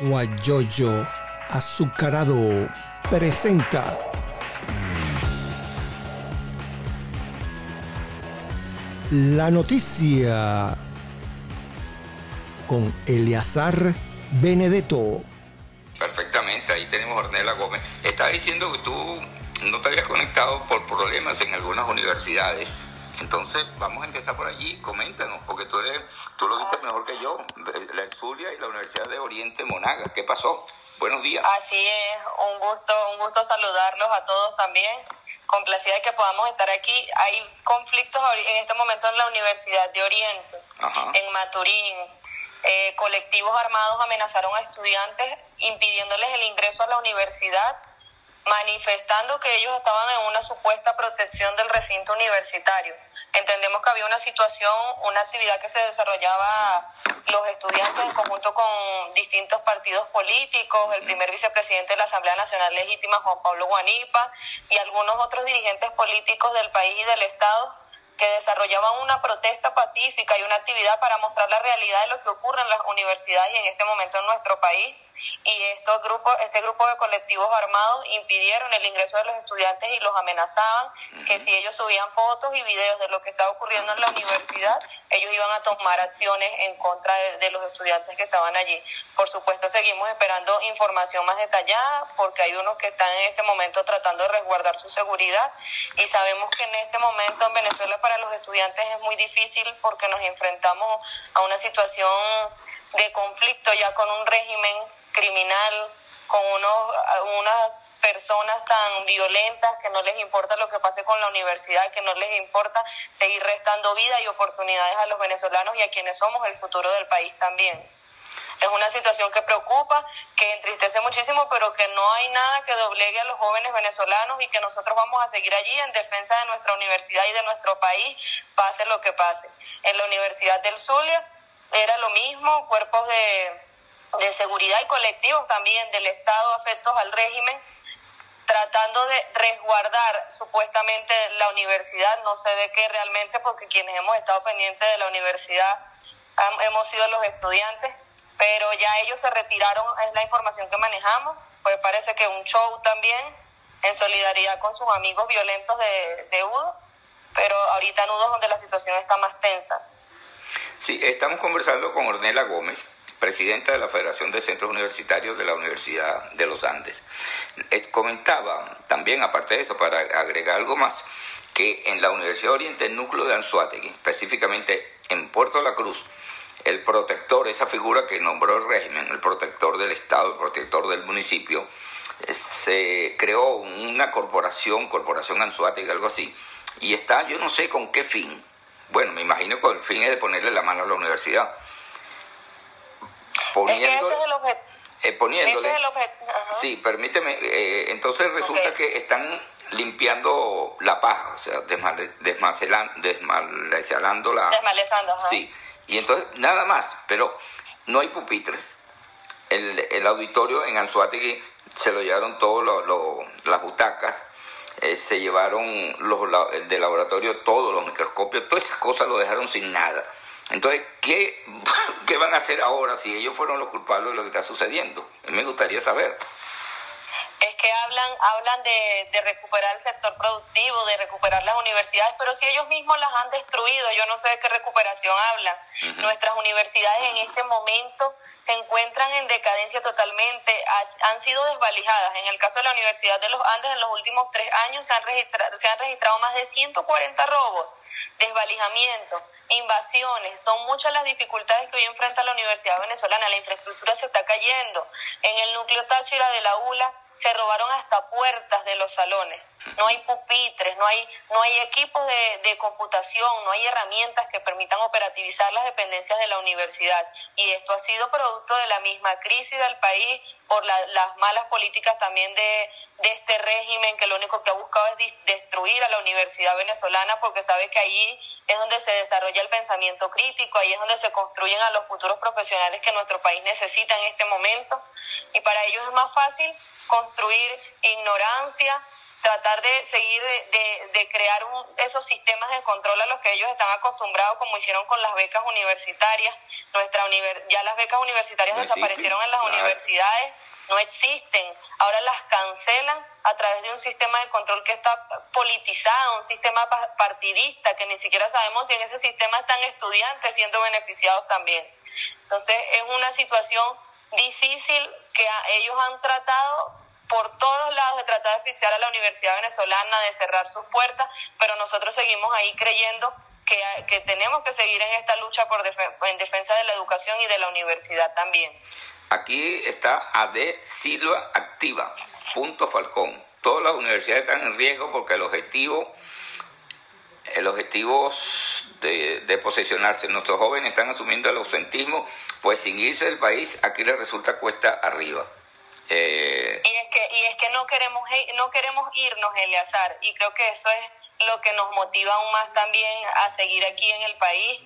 Guayoyo Azucarado presenta la noticia con Eleazar Benedetto. Perfectamente, ahí tenemos a Ornella Gómez. Estaba diciendo que tú no te habías conectado por problemas en algunas universidades. Entonces, vamos a empezar por allí. Coméntanos, porque tú, eres, tú lo viste mejor que yo. La Zulia y la Universidad de Oriente Monaga. ¿Qué pasó? Buenos días. Así es, un gusto, un gusto saludarlos a todos también. Complacida de que podamos estar aquí. Hay conflictos en este momento en la Universidad de Oriente, en Maturín. Eh, colectivos armados amenazaron a estudiantes impidiéndoles el ingreso a la universidad manifestando que ellos estaban en una supuesta protección del recinto universitario. Entendemos que había una situación, una actividad que se desarrollaba los estudiantes en conjunto con distintos partidos políticos, el primer vicepresidente de la Asamblea Nacional Legítima, Juan Pablo Guanipa, y algunos otros dirigentes políticos del país y del Estado que desarrollaban una protesta pacífica y una actividad para mostrar la realidad de lo que ocurre en las universidades y en este momento en nuestro país. Y estos grupos, este grupo de colectivos armados impidieron el ingreso de los estudiantes y los amenazaban que si ellos subían fotos y videos de lo que estaba ocurriendo en la universidad, ellos iban a tomar acciones en contra de, de los estudiantes que estaban allí. Por supuesto, seguimos esperando información más detallada porque hay unos que están en este momento tratando de resguardar su seguridad y sabemos que en este momento en Venezuela para los estudiantes es muy difícil porque nos enfrentamos a una situación de conflicto ya con un régimen criminal, con unos, unas personas tan violentas que no les importa lo que pase con la universidad, que no les importa seguir restando vida y oportunidades a los venezolanos y a quienes somos el futuro del país también. Es una situación que preocupa, que entristece muchísimo, pero que no hay nada que doblegue a los jóvenes venezolanos y que nosotros vamos a seguir allí en defensa de nuestra universidad y de nuestro país, pase lo que pase. En la Universidad del Zulia era lo mismo, cuerpos de, de seguridad y colectivos también del Estado afectos al régimen tratando de resguardar supuestamente la universidad, no sé de qué realmente, porque quienes hemos estado pendientes de la universidad hemos sido los estudiantes, pero ya ellos se retiraron, es la información que manejamos, pues parece que un show también en solidaridad con sus amigos violentos de, de UDO, pero ahorita en UDO es donde la situación está más tensa. Sí, estamos conversando con Ornella Gómez, presidenta de la Federación de Centros Universitarios de la Universidad de los Andes. comentaba también, aparte de eso, para agregar algo más, que en la Universidad Oriente, el núcleo de Anzuategui, específicamente en Puerto La Cruz, el protector, esa figura que nombró el régimen, el protector del Estado, el protector del municipio, eh, se creó una corporación, Corporación Anzuategui, algo así, y está, yo no sé con qué fin, bueno, me imagino que el fin es de ponerle la mano a la universidad. Es que ese es el objetivo. Eh, poniéndole, sí, permíteme, eh, entonces resulta que están limpiando la paja, o sea, desmalezando, desmalezando la... Desmalezando, ajá. Sí, y entonces, nada más, pero no hay pupitres. El, el auditorio en Anzuategui se lo llevaron todas las butacas, eh, se llevaron los de laboratorio todos los microscopios, todas esas cosas lo dejaron sin nada. Entonces, ¿qué, ¿qué van a hacer ahora si ellos fueron los culpables de lo que está sucediendo? Me gustaría saber es que hablan, hablan de, de, recuperar el sector productivo, de recuperar las universidades, pero si ellos mismos las han destruido, yo no sé de qué recuperación hablan. Nuestras universidades en este momento se encuentran en decadencia totalmente, han sido desvalijadas. En el caso de la Universidad de los Andes, en los últimos tres años se han registrado, se han registrado más de 140 robos desvalijamiento, invasiones, son muchas las dificultades que hoy enfrenta la Universidad Venezolana. La infraestructura se está cayendo. En el núcleo Táchira de la ULA se robaron hasta puertas de los salones. No hay pupitres, no hay, no hay equipos de, de, computación, no hay herramientas que permitan operativizar las dependencias de la universidad. Y esto ha sido producto de la misma crisis del país, por las malas políticas también de, de, este régimen que lo único que ha buscado es destruir a la universidad venezolana porque sabe que ahí es donde se desarrolla el pensamiento crítico, ahí es donde se construyen a los futuros profesionales que nuestro país necesita en este momento y para ellos es más fácil construir ignorancia, tratar de seguir, de, crear esos sistemas de control a los que ellos están acostumbrados, como hicieron con las becas universitarias. Nuestra ya las becas universitarias desaparecieron en las universidades, no existen. Ahora las cancelan a través de un sistema de control que está politizado, un sistema partidista, que ni siquiera sabemos si en ese sistema están estudiantes siendo beneficiados también. Entonces es una situación difícil que ellos han tratado por todos lados de tratar de asfixiar a la Universidad Venezolana, de cerrar sus puertas, pero nosotros seguimos ahí creyendo que, que tenemos que seguir en esta lucha por en defensa de la educación y de la universidad también. Aquí está AD Silva Activa, punto Falcón. Todas las universidades están en riesgo porque el objetivo, el objetivo de, de posesionarse, nuestros jóvenes están asumiendo el ausentismo, pues sin irse del país aquí les resulta cuesta arriba. Eh, y es que y es que no queremos no queremos irnos Eleazar y creo que eso es lo que nos motiva aún más también a seguir aquí en el país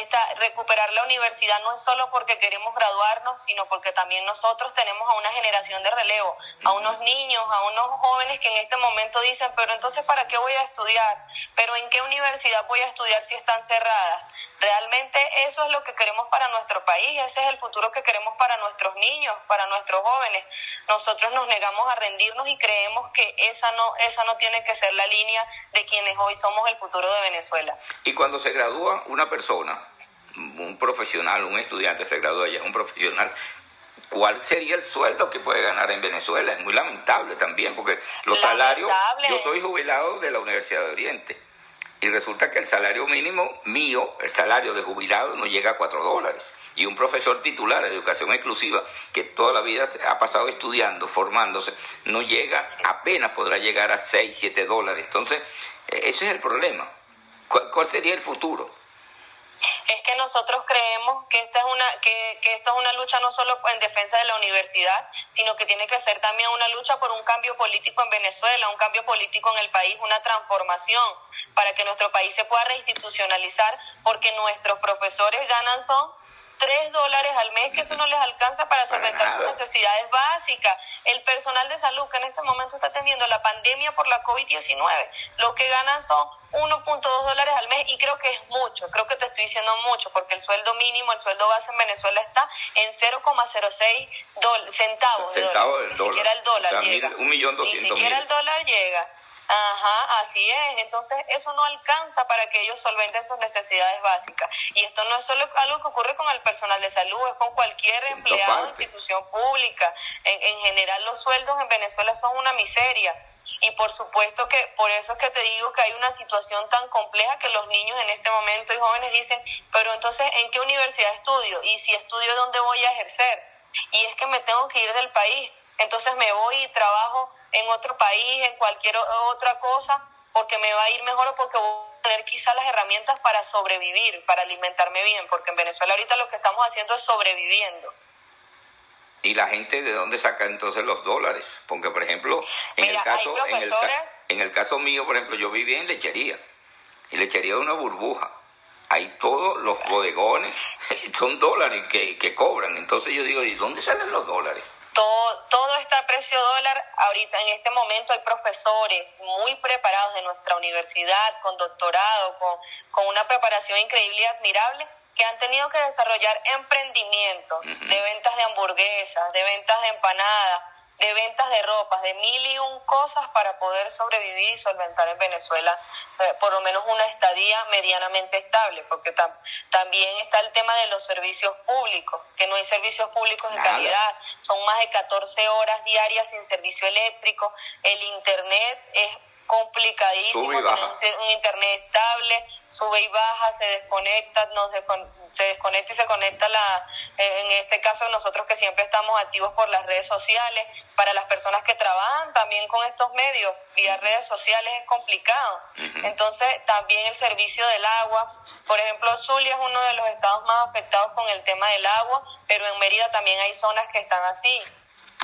esta, recuperar la universidad no es solo porque queremos graduarnos, sino porque también nosotros tenemos a una generación de relevo, a unos niños, a unos jóvenes que en este momento dicen, pero entonces ¿para qué voy a estudiar? ¿Pero en qué universidad voy a estudiar si están cerradas? Realmente eso es lo que queremos para nuestro país, ese es el futuro que queremos para nuestros niños, para nuestros jóvenes. Nosotros nos negamos a rendirnos y creemos que esa no, esa no tiene que ser la línea de quienes hoy somos el futuro de Venezuela. Y cuando se gradúa una persona, un profesional, un estudiante se gradúa ya es un profesional, ¿cuál sería el sueldo que puede ganar en Venezuela? Es muy lamentable también, porque los salarios, yo soy jubilado de la Universidad de Oriente y resulta que el salario mínimo mío, el salario de jubilado, no llega a 4 dólares. Y un profesor titular de educación exclusiva que toda la vida ha pasado estudiando, formándose, no llega, apenas podrá llegar a 6, 7 dólares. Entonces, e, ese es el problema. ¿Cuál sería el futuro? Es que nosotros creemos que esta es una que, que esto es una lucha no solo en defensa de la universidad, sino que tiene que ser también una lucha por un cambio político en Venezuela, un cambio político en el país, una transformación para que nuestro país se pueda reinstitucionalizar, porque nuestros profesores ganan son tres dólares al mes, que eso no les alcanza para solventar sus necesidades básicas. El personal de salud que en este momento está atendiendo la pandemia por la COVID-19, lo que ganan son 1.2 dólares al mes y creo que es mucho, creo que te estoy diciendo mucho, porque el sueldo mínimo, el sueldo base en Venezuela está en 0,06 centavos. Centavos Ni siquiera el dólar llega. un millón Ni siquiera el dólar llega. Ajá, así es. Entonces, eso no alcanza para que ellos solventen sus necesidades básicas. Y esto no es solo algo que ocurre con el personal de salud, es con cualquier empleado de institución pública. En, en general, los sueldos en Venezuela son una miseria. Y por supuesto que por eso es que te digo que hay una situación tan compleja que los niños en este momento y jóvenes dicen, pero entonces, ¿en qué universidad estudio? Y si estudio, ¿dónde voy a ejercer? Y es que me tengo que ir del país. Entonces me voy y trabajo en otro país, en cualquier otra cosa, porque me va a ir mejor o porque voy a tener quizás las herramientas para sobrevivir, para alimentarme bien, porque en Venezuela ahorita lo que estamos haciendo es sobreviviendo. ¿Y la gente de dónde saca entonces los dólares? Porque, por ejemplo, en, el, caso, en, el, en el caso mío, por ejemplo, yo viví en lechería. Y lechería es una burbuja. Ahí todos los bodegones son dólares que, que cobran. Entonces yo digo, ¿y dónde salen los dólares? Todo, todo está a precio dólar. Ahorita en este momento hay profesores muy preparados de nuestra universidad, con doctorado, con, con una preparación increíble y admirable, que han tenido que desarrollar emprendimientos de ventas de hamburguesas, de ventas de empanadas, de ventas de ropas, de mil y un cosas para poder sobrevivir y solventar en Venezuela eh, por lo menos una estadía medianamente estable, porque también está el tema de los servicios públicos, que no hay servicios públicos de calidad, son más de 14 horas diarias sin servicio eléctrico, el Internet es complicadísimo, tener un, internet estable, sube y baja, se desconecta, nos se desconecta y se conecta la, en este caso nosotros que siempre estamos activos por las redes sociales, para las personas que trabajan también con estos medios, vía redes sociales es complicado. Entonces también el servicio del agua, por ejemplo Zulia es uno de los estados más afectados con el tema del agua, pero en Mérida también hay zonas que están así.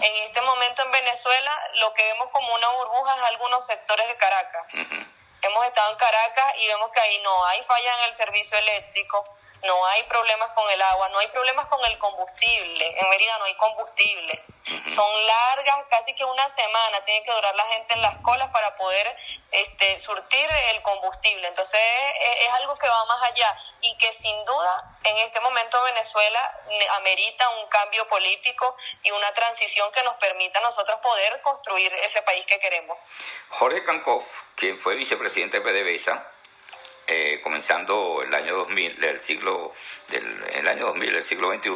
En este momento en Venezuela lo que vemos como una burbuja es algunos sectores de Caracas. Hemos estado en Caracas y vemos que ahí no hay falla en el servicio eléctrico, no hay problemas con el agua, no hay problemas con el combustible. En Mérida no hay combustible. Son largas, casi que una semana tiene que durar la gente en las colas para poder este, surtir el combustible. Entonces es, algo que va más allá y que sin duda en este momento Venezuela amerita un cambio político y una transición que nos permita a nosotros poder construir ese país que queremos. Jorge Cancov, quien fue vicepresidente de PDVSA, eh, comenzando el año 2000, del siglo, del el año 2000, del siglo XXI,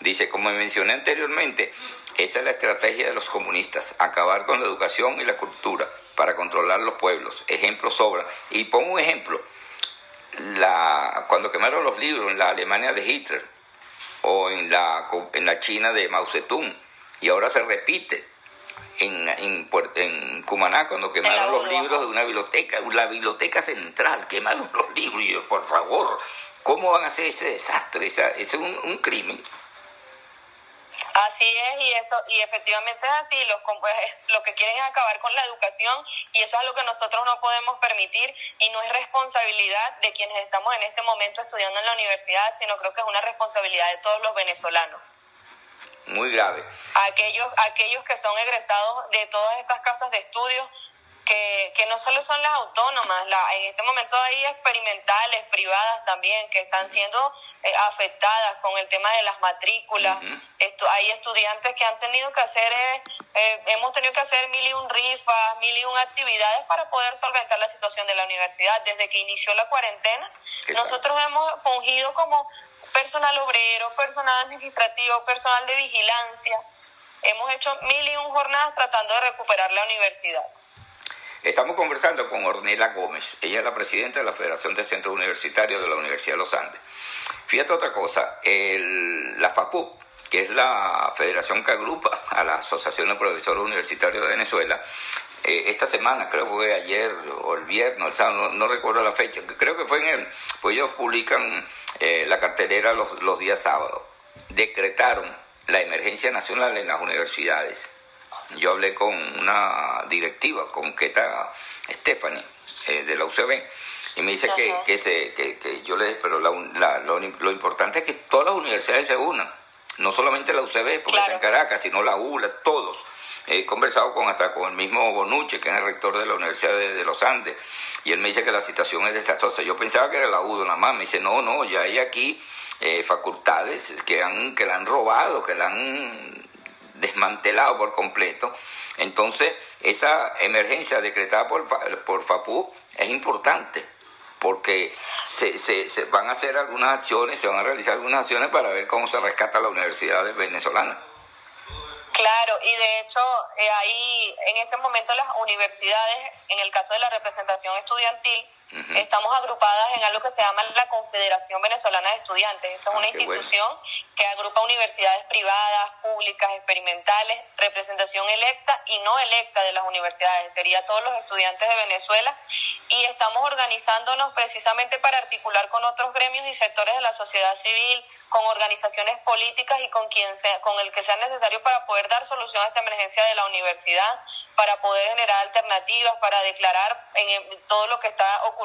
dice, como mencioné anteriormente, esa es la estrategia de los comunistas, acabar con la educación y la cultura para controlar los pueblos. Ejemplos sobran. Y pongo un ejemplo. La, cuando quemaron los libros en la Alemania de Hitler o en la, en la China de Mao Zedong, y ahora se repite en, en, en Cumaná cuando quemaron los libros de una biblioteca, la biblioteca central, quemaron los libros, y yo, por favor, ¿cómo van a hacer ese desastre? Ese es un crimen. Así es, y eso, y efectivamente es así, los, lo que quieren es acabar con la educación y eso es lo que nosotros no podemos permitir y no es responsabilidad de quienes estamos en este momento estudiando en la universidad, sino creo que es una responsabilidad de todos los venezolanos. Muy grave. Aquellos, aquellos que son egresados de todas estas casas de estudios que, que no solo son las autónomas, la, en este momento hay experimentales, privadas también, que están siendo eh, afectadas con el tema de las matrículas. Esto, hay estudiantes que han tenido que hacer, eh, eh, hemos tenido que hacer mil y un rifas, mil y un actividades para poder solventar la situación de la universidad. Desde que inició la cuarentena, nosotros hemos fungido como personal obrero, personal administrativo, personal de vigilancia. Hemos hecho mil y un jornadas tratando de recuperar la universidad. Estamos conversando con Ornella Gómez. Ella es la presidenta de la Federación de Centros Universitarios de la Universidad de los Andes. Fíjate otra cosa, la FAPUP, que es la federación que agrupa a la Asociación de Profesores Universitarios de Venezuela, eh, esta semana, creo que fue ayer o el viernes, no, recuerdo la fecha, creo que fue en el, pues ellos publican eh, la cartelera los, los días sábados, decretaron la emergencia nacional en las universidades. Yo hablé con una directiva, con Keta Stephanie, eh, de la UCB, y me dice que, que, se, que, yo le pero lo, lo, importante es que todas las universidades se unan, no solamente la UCB, porque está en Caracas, sino la ULA, todos. He conversado con hasta con el mismo Bonucci, que es el rector de la Universidad de, los Andes, y él me dice que la situación es desastrosa. Yo pensaba que era la UDO nada más, me dice, no, no, ya hay aquí eh, facultades que, han, que la han robado, que la han desmantelado por completo. Entonces, esa emergencia decretada por, por FAPU es importante porque se, se, van a hacer algunas acciones, se van a realizar algunas acciones para ver cómo se rescata la universidad venezolana. Claro, y de hecho eh, ahí en este momento las universidades, en el caso de la representación estudiantil, estamos agrupadas en algo que se llama la Confederación Venezolana de Estudiantes. Esta es ah, una institución que agrupa universidades privadas, públicas, experimentales, representación electa y no electa de las universidades. Sería todos los estudiantes de Venezuela y estamos organizándonos precisamente para articular con otros gremios y sectores de la sociedad civil, con organizaciones políticas y con quien sea, con el que sea necesario para poder dar solución a esta emergencia de la universidad, para poder generar alternativas, para declarar en todo lo que está ocurriendo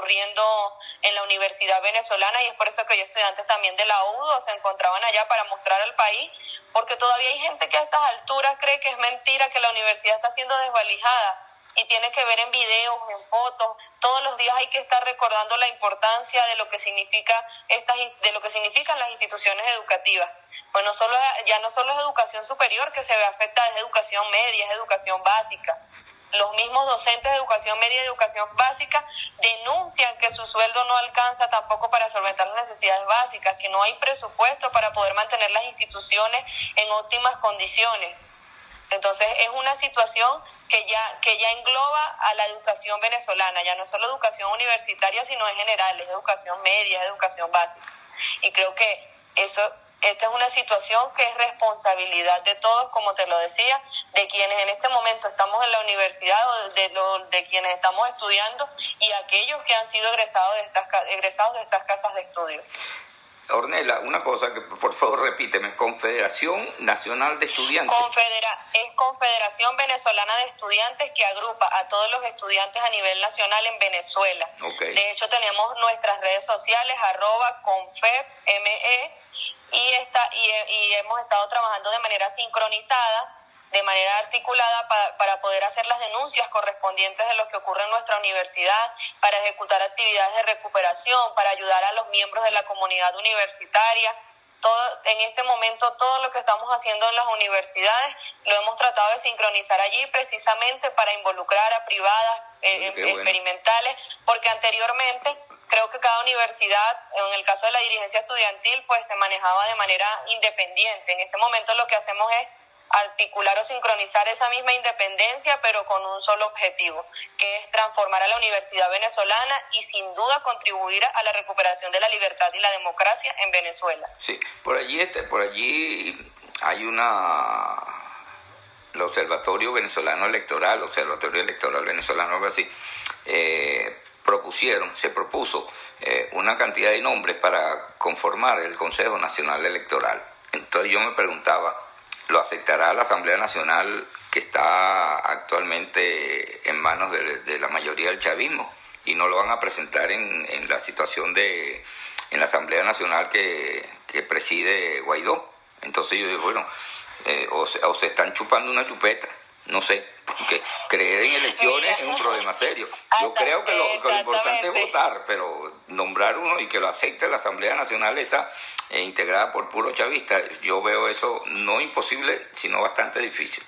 en la universidad venezolana y es por eso que los estudiantes también de la UDO se encontraban allá para mostrar al país, porque todavía hay gente que a estas alturas cree que es mentira que la universidad está siendo desvalijada y tiene que ver en videos, en fotos. Todos los días hay que estar recordando la importancia de lo que significa estas, de lo que significan las instituciones educativas. Pues no solo, ya no solo es educación superior que se ve afectada, es educación media, es educación básica. Los mismos docentes de educación media y educación básica denuncian que su sueldo no alcanza tampoco para solventar las necesidades básicas, que no hay presupuesto para poder mantener las instituciones en óptimas condiciones. Entonces es una situación que ya, que ya engloba a la educación venezolana, ya no es solo educación universitaria, sino en general, es educación media, es educación básica. Y creo que eso, esta es una situación que es responsabilidad de todos, como te lo decía, de quienes en este momento estamos en la universidad o de, de quienes estamos estudiando y aquellos que han sido egresados de estas, egresados de estas casas de estudio. Ornella, una cosa que por favor repíteme, Confederación Nacional de Estudiantes. Confedera es Confederación Venezolana de Estudiantes que agrupa a todos los estudiantes a nivel nacional en Venezuela. De hecho tenemos nuestras redes sociales arroba confebme y, está, y, y hemos estado trabajando de manera sincronizada de manera articulada para poder hacer las denuncias correspondientes de lo que ocurre en nuestra universidad, para ejecutar actividades de recuperación, para ayudar a los miembros de la comunidad universitaria. Todo, en este momento todo lo que estamos haciendo en las universidades lo hemos tratado de sincronizar allí precisamente para involucrar a privadas eh, experimentales, porque anteriormente creo que cada universidad, en el caso de la dirigencia estudiantil, pues se manejaba de manera independiente. En este momento lo que hacemos es articular o sincronizar esa misma independencia, pero con un solo objetivo, que es transformar a la universidad venezolana y sin duda contribuir a la recuperación de la libertad y la democracia en Venezuela. Sí, por allí este, por allí hay una el Observatorio Venezolano Electoral, Observatorio Electoral Venezolano, algo así, eh, propusieron, se propuso eh, una cantidad de nombres para conformar el Consejo Nacional Electoral. Entonces yo me preguntaba, lo aceptará la Asamblea Nacional que está actualmente en manos de, la mayoría del chavismo y no lo van a presentar en, en la situación de en la Asamblea Nacional que, preside Guaidó. Entonces yo digo, bueno, eh, o, o se están chupando una chupeta, no sé, porque creer en elecciones es un problema serio. Yo creo que lo, importante es votar, pero nombrar uno y que lo acepte la Asamblea Nacional esa eh, integrada por puro chavista, yo veo eso no imposible, sino bastante difícil.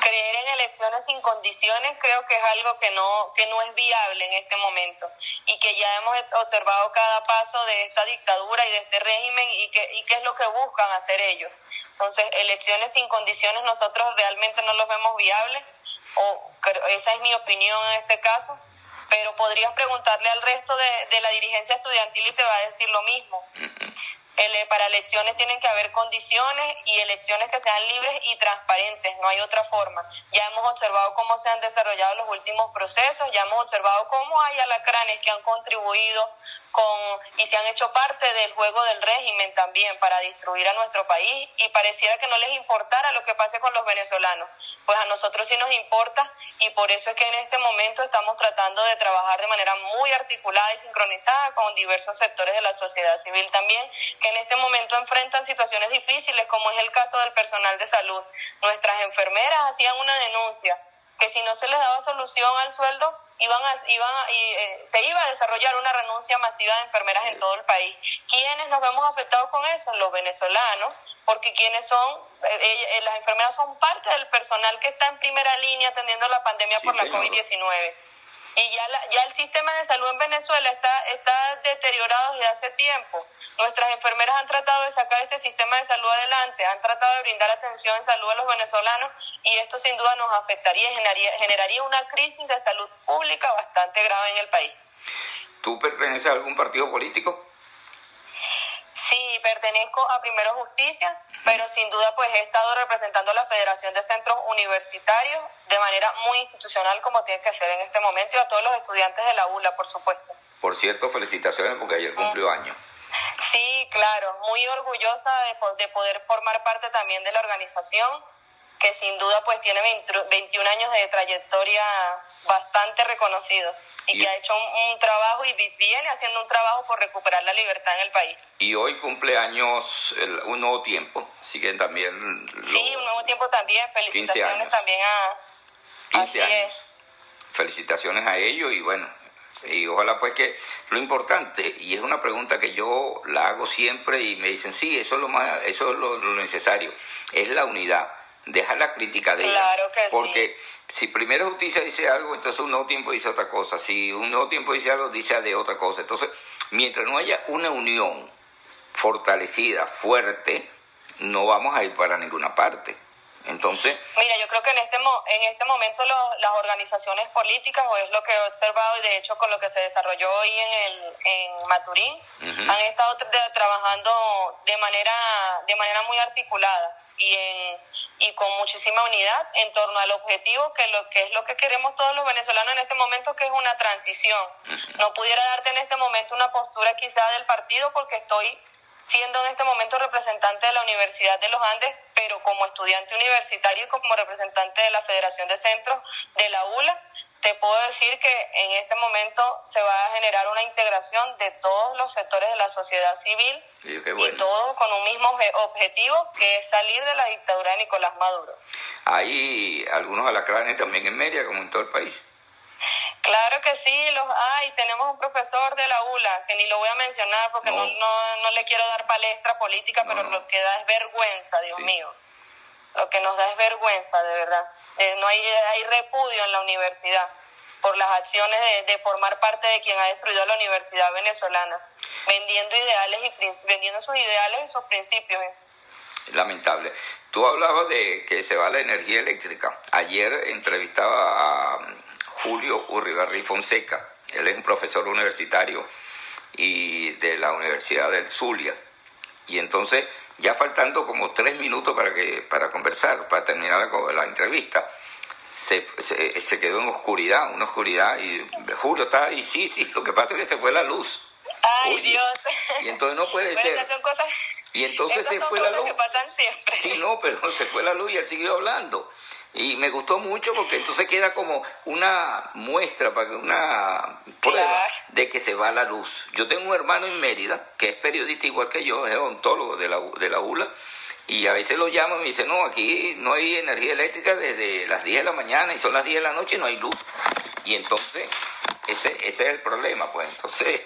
Creer en elecciones sin condiciones creo que es algo que no, que no es viable en este momento y que ya hemos observado cada paso de esta dictadura y de este régimen y, que, y qué es lo que buscan hacer ellos. Entonces, elecciones sin condiciones nosotros realmente no los vemos viables, o esa es mi opinión en este caso, pero podrías preguntarle al resto de, de la dirigencia estudiantil y te va a decir lo mismo. Eh, para elecciones tienen que haber condiciones y elecciones que sean libres y transparentes, no hay otra forma. Ya hemos observado cómo se han desarrollado los últimos procesos, ya hemos observado cómo hay alacranes que han contribuido con y se han hecho parte del juego del régimen también para destruir a nuestro país y pareciera que no les importara lo que pase con los venezolanos. Pues a nosotros sí nos importa y por eso es que en este momento estamos tratando de trabajar de manera muy articulada y sincronizada con diversos sectores de la sociedad civil también que en este momento enfrentan situaciones difíciles como es el caso del personal de salud. Nuestras enfermeras hacían una denuncia que si no se les daba solución al sueldo, iban a, iban eh, se iba a desarrollar una renuncia masiva de enfermeras en todo el país. ¿Quiénes nos vemos afectados con eso? Los venezolanos, porque quienes son, eh, eh, las enfermeras son parte del personal que está en primera línea atendiendo la pandemia por la COVID-19 y ya, ya el sistema de salud en Venezuela está, está deteriorado desde hace tiempo. Nuestras enfermeras han tratado de sacar este sistema de salud adelante, han tratado de brindar atención en salud a los venezolanos y esto sin duda nos afectaría y generaría, generaría una crisis de salud pública bastante grave en el país. ¿Tú perteneces a algún partido político? Sí, pertenezco a Primero Justicia, pero sin duda pues he estado representando a la Federación de Centros Universitarios de manera muy institucional como tiene que ser en este momento y a todos los estudiantes de la ULA, por supuesto. Por cierto, felicitaciones porque ayer cumplió mm. año. Sí, claro, muy orgullosa de, de poder formar parte también de la organización que sin duda pues tiene 21 años de trayectoria bastante reconocido y, que ha hecho un, trabajo y viene haciendo un trabajo por recuperar la libertad en el país. Y hoy cumple años un nuevo tiempo, siguen también... sí, un nuevo tiempo también, felicitaciones también a... 15 años. Felicitaciones a ellos y bueno, y ojalá pues que lo importante, y es una pregunta que yo la hago siempre y me dicen, sí, eso es lo, más, eso es lo, necesario, es la unidad, deja la crítica de claro que porque si primero justicia dice algo, entonces un nuevo tiempo dice otra cosa. Si un nuevo tiempo dice algo, dice de otra cosa. Entonces, mientras no haya una unión fortalecida, fuerte, no vamos a ir para ninguna parte. Entonces. Mira, yo creo que en este, en este momento las organizaciones políticas, o es lo que he observado y de hecho con lo que se desarrolló hoy en, el, en Maturín, han estado trabajando de manera, de manera muy articulada y, en, y con muchísima unidad en torno al objetivo que, lo, que es lo que queremos todos los venezolanos en este momento, que es una transición. No pudiera darte en este momento una postura quizá del partido porque estoy siendo en este momento representante de la Universidad de los Andes, pero como estudiante universitario y como representante de la Federación de Centros de la ULA, te puedo decir que en este momento se va a generar una integración de todos los sectores de la sociedad civil y todos con un mismo objetivo que es salir de la dictadura de Nicolás Maduro. Hay algunos alacranes también en Mérida, como en todo el país. Claro que sí, los hay. Tenemos un profesor de la ULA, que ni lo voy a mencionar porque no, no, le quiero dar palestra política, pero lo que da es vergüenza, Dios mío. Lo que nos da es vergüenza, de verdad. Eh, no hay, hay repudio en la universidad por las acciones de, formar parte de quien ha destruido la universidad venezolana, vendiendo ideales y vendiendo sus ideales y sus principios. Lamentable. Tú hablabas de que se va la energía eléctrica. Ayer entrevistaba a Julio Urribarri Fonseca. Él es un profesor universitario y de la Universidad del Zulia. Y entonces, ya faltando como tres minutos para, que, para conversar, para terminar la, la entrevista, se, se, quedó en oscuridad, una oscuridad, y Julio está ahí, sí, sí, lo que pasa es que se fue la luz. Ay, Dios. Y entonces no puede ser. y entonces se fue la luz. Que pasan siempre. Sí, no, pero se fue la luz y él siguió hablando. Y me gustó mucho porque entonces queda como una muestra, para una prueba de que se va la luz. Yo tengo un hermano en Mérida que es periodista igual que yo, es odontólogo de la, de la ULA, y a veces lo llamo y me dice, no, aquí no hay energía eléctrica desde las 10 de la mañana y son las 10 de la noche y no hay luz. Y entonces, ese, ese es el problema, pues entonces,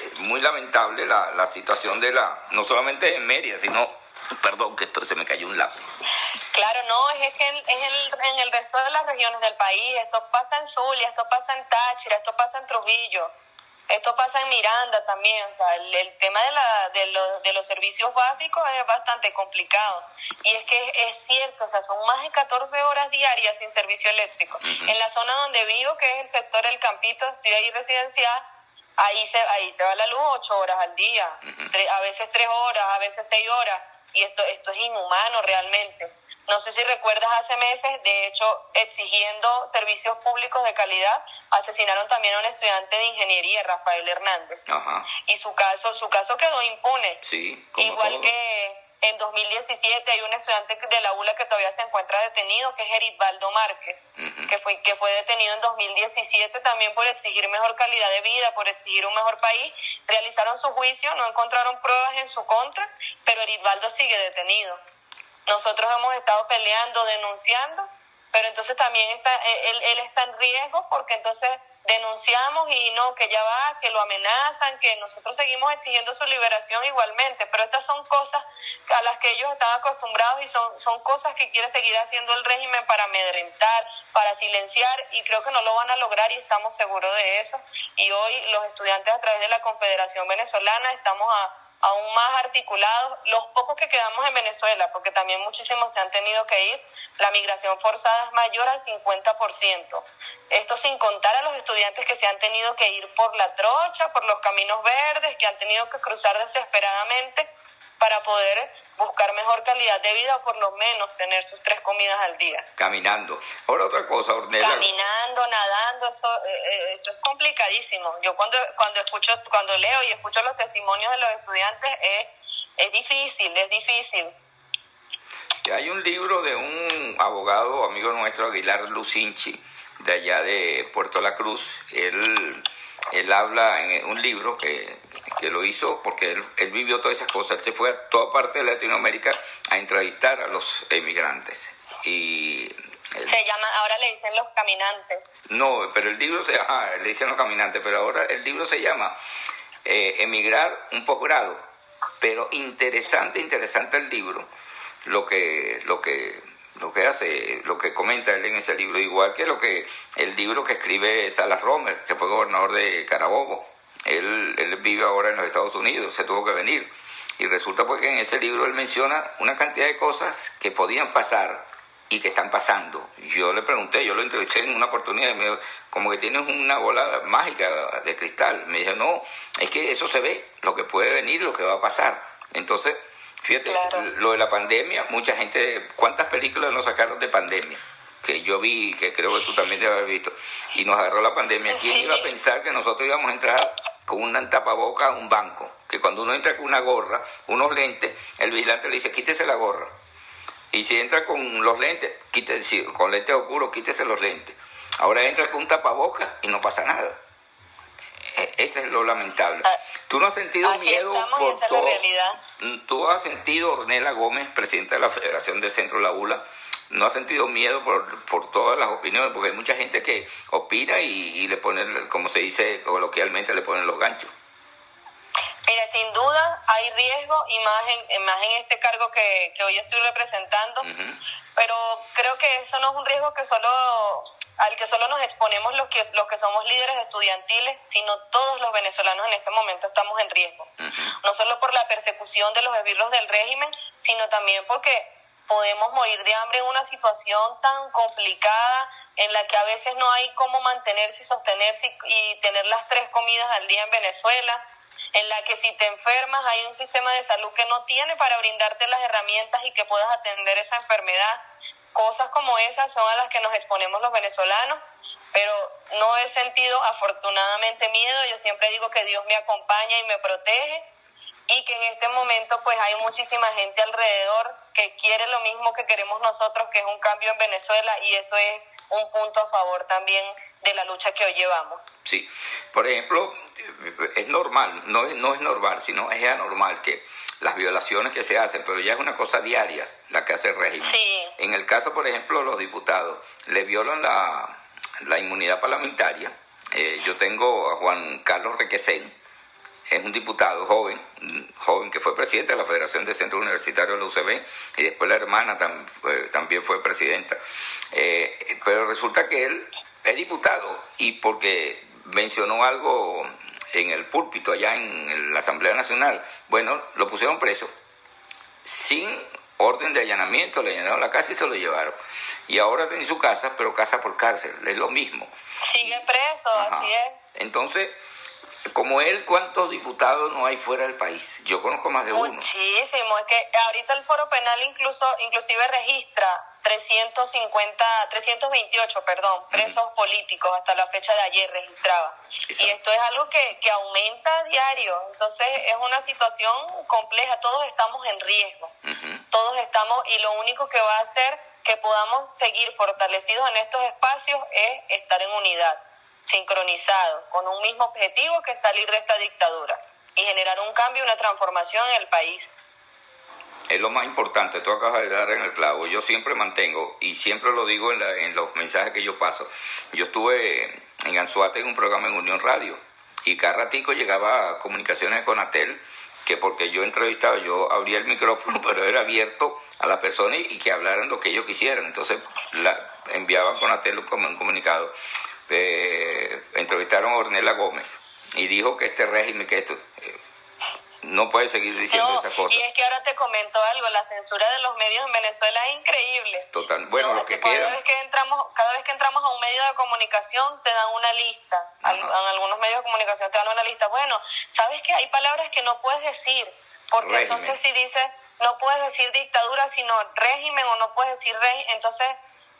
es muy lamentable la, la situación de la, no solamente en Mérida, sino Perdón, que esto se me cayó un lápiz. Claro, no, es que en, el, en el resto de las regiones del país, esto pasa en Zulia, esto pasa en Táchira, esto pasa en Trujillo, esto pasa en Miranda también, o sea, el, tema de, la, de, los, de los servicios básicos es bastante complicado. Y es que es, cierto, o sea, son más de 14 horas diarias sin servicio eléctrico. En la zona donde vivo, que es el sector del Campito, estoy ahí residencial, ahí se, ahí se va la luz 8 horas al día, a veces 3 horas, a veces 6 horas y esto, esto es inhumano realmente. No sé si recuerdas hace meses, de hecho, exigiendo servicios públicos de calidad, asesinaron también a un estudiante de ingeniería, Rafael Hernández. Y su caso, su caso quedó impune. Sí, Igual que en 2017 hay un estudiante de la ULA que todavía se encuentra detenido, que es Eritbaldo Márquez, que, fue, que fue detenido en 2017 también por exigir mejor calidad de vida, por exigir un mejor país. Realizaron su juicio, no encontraron pruebas en su contra, pero Eritbaldo sigue detenido. Nosotros hemos estado peleando, denunciando, pero entonces también está, él, él está en riesgo porque entonces denunciamos y no, que ya va, que lo amenazan, que nosotros seguimos exigiendo su liberación igualmente, pero estas son cosas a las que ellos están acostumbrados y son, son cosas que quiere seguir haciendo el régimen para amedrentar, para silenciar y creo que no lo van a lograr y estamos seguros de eso. Y hoy los estudiantes a través de la Confederación Venezolana estamos a aún más articulados, los pocos que quedamos en Venezuela, porque también muchísimos se han tenido que ir, la migración forzada es mayor al 50%. Esto sin contar a los estudiantes que se han tenido que ir por la trocha, por los caminos verdes, que han tenido que cruzar desesperadamente para poder buscar mejor calidad de vida o por lo menos tener sus tres comidas al día. Caminando. Ahora otra cosa, Ornella. Caminando, nadando, eso, eh, eh, eso es complicadísimo. Yo cuando, cuando escucho, cuando leo y escucho los testimonios de los estudiantes es, es difícil, es difícil. Hay un libro de un abogado, amigo nuestro, Aguilar Lucinchi, de allá de Puerto La Cruz. Él, él habla en un libro que que lo hizo porque él, vivió todas esas cosas. Él se fue a toda parte de Latinoamérica a entrevistar a los emigrantes. Y se llama, ahora le dicen los caminantes. No, pero el libro se llama, le dicen los caminantes, pero ahora el libro se llama eh, Emigrar un posgrado. Pero interesante, interesante el libro, lo que, lo que, lo que hace, lo que comenta él en ese libro, igual que lo que el libro que escribe Salas Romer, que fue gobernador de Carabobo él, él vive ahora en los Estados Unidos, se tuvo que venir. Y resulta porque en ese libro él menciona una cantidad de cosas que podían pasar y que están pasando. Yo le pregunté, yo lo entrevisté en una oportunidad y me dijo, como que tienes una bola mágica de cristal. Me dijo, no, es que eso se ve, lo que puede venir, lo que va a pasar. Entonces, fíjate, lo de la pandemia, mucha gente, ¿cuántas películas nos sacaron de pandemia? que yo vi, que creo que tú también debes haber visto, y nos agarró la pandemia. ¿Quién iba a pensar que nosotros íbamos a entrar con un tapaboca a un banco, que cuando uno entra con una gorra, unos lentes, el vigilante le dice, quítese la gorra. Y si entra con los lentes, quítese, con lentes oscuros, quítese los lentes. Ahora entra con un tapaboca y no pasa nada. E, ese es lo lamentable. Ah, ¿Tú no has sentido miedo por todo? ¿Tú has sentido, Ornella Gómez, presidenta de la Federación de Centro La ULA, no has sentido miedo por, por todas las opiniones? Porque hay mucha gente que opina y, le pone, como se dice coloquialmente, le ponen los ganchos. Mira, sin duda hay riesgo y más en, más en este cargo que, hoy estoy representando, pero creo que eso no es un riesgo que solo al que solo nos exponemos los que, los que somos líderes estudiantiles, sino todos los venezolanos en este momento estamos en riesgo. No solo por la persecución de los esbirros del régimen, sino también porque podemos morir de hambre en una situación tan complicada en la que a veces no hay cómo mantenerse y sostenerse y tener las tres comidas al día en Venezuela, en la que si te enfermas hay un sistema de salud que no tiene para brindarte las herramientas y que puedas atender esa enfermedad Cosas como esas son a las que nos exponemos los venezolanos, pero no he sentido afortunadamente miedo. Yo siempre digo que Dios me acompaña y me protege y que en este momento pues hay muchísima gente alrededor que quiere lo mismo que queremos nosotros, que es un cambio en Venezuela y eso es un punto a favor también de la lucha que hoy llevamos. Sí, por ejemplo, es normal, no es, no es normal, sino es anormal que las violaciones que se hacen, pero ya es una cosa diaria la que hace el régimen. En el caso, por ejemplo, los diputados, le violan la, la inmunidad parlamentaria. Eh, yo tengo a Juan Carlos Requesén, es un diputado joven, joven que fue presidente de la Federación de Centros Universitarios de la UCB y después la hermana también fue presidenta. Eh, pero resulta que él es diputado y porque mencionó algo en el púlpito allá en la Asamblea Nacional, bueno, lo pusieron preso sin orden de allanamiento, le allanaron la casa y se lo llevaron. Y ahora está en su casa, pero casa por cárcel, es lo mismo. Sigue preso, así es. Entonces, como él, ¿cuántos diputados no hay fuera del país? Yo conozco más de uno. Muchísimo, es que ahorita el Foro Penal incluso inclusive registra 350, 328, perdón, presos políticos hasta la fecha de ayer registraba. Y esto es algo que, que aumenta a diario, entonces es una situación compleja, todos estamos en riesgo, todos estamos y lo único que va a hacer que podamos seguir fortalecidos en estos espacios es estar en unidad sincronizado, con un mismo objetivo que salir de esta dictadura y generar un cambio, una transformación en el país. Es lo más importante, tú acabas de dar en el clavo. Yo siempre mantengo, y siempre lo digo en, en los mensajes que yo paso. Yo estuve en Anzuate en un programa en Unión Radio, y cada ratico llegaba a comunicaciones con Atel, que porque yo entrevistaba, yo abría el micrófono, pero era abierto a las personas y, que hablaran lo que ellos quisieran. Entonces la, enviaban con Atel un comunicado eh, entrevistaron a Ornella Gómez y dijo que este régimen, que esto, eh, no puede seguir diciendo esas cosas. Y es que ahora te comento algo, la censura de los medios en Venezuela es increíble. Total, bueno, lo que cada Vez que entramos, cada vez que entramos a un medio de comunicación te dan una lista, en algunos medios de comunicación te dan una lista. Bueno, sabes que hay palabras que no puedes decir, porque entonces si dices, no puedes decir dictadura, sino régimen o no puedes decir rey, entonces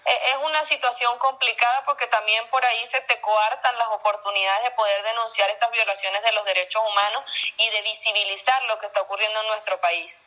es una situación complicada porque también por ahí se te coartan las oportunidades de poder denunciar estas violaciones de los derechos humanos y de visibilizar lo que está ocurriendo en nuestro país.